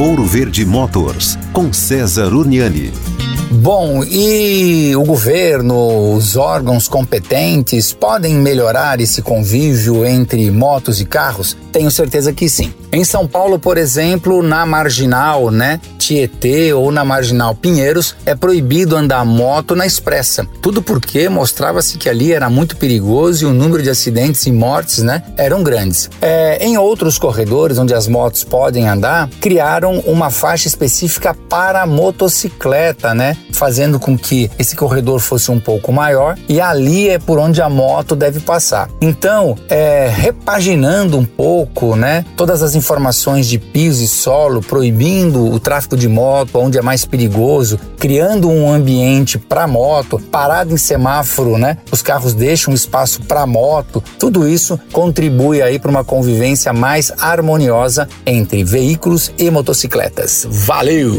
Ouro Verde Motors, com César Uniani. Bom, e o governo, os órgãos competentes podem melhorar esse convívio entre motos e carros? Tenho certeza que sim. Em São Paulo, por exemplo, na marginal, né, Tietê ou na marginal Pinheiros, é proibido andar moto na expressa. Tudo porque mostrava-se que ali era muito perigoso e o número de acidentes e mortes, né, eram grandes. É, em outros corredores onde as motos podem andar, criaram uma faixa específica para motocicleta, né, fazendo com que esse corredor fosse um pouco maior e ali é por onde a moto deve passar. Então, é, repaginando um pouco, né, todas as informações de piso e solo, proibindo o tráfego de moto onde é mais perigoso, criando um ambiente para moto, parado em semáforo, né? Os carros deixam espaço para moto. Tudo isso contribui aí para uma convivência mais harmoniosa entre veículos e motocicletas. Valeu!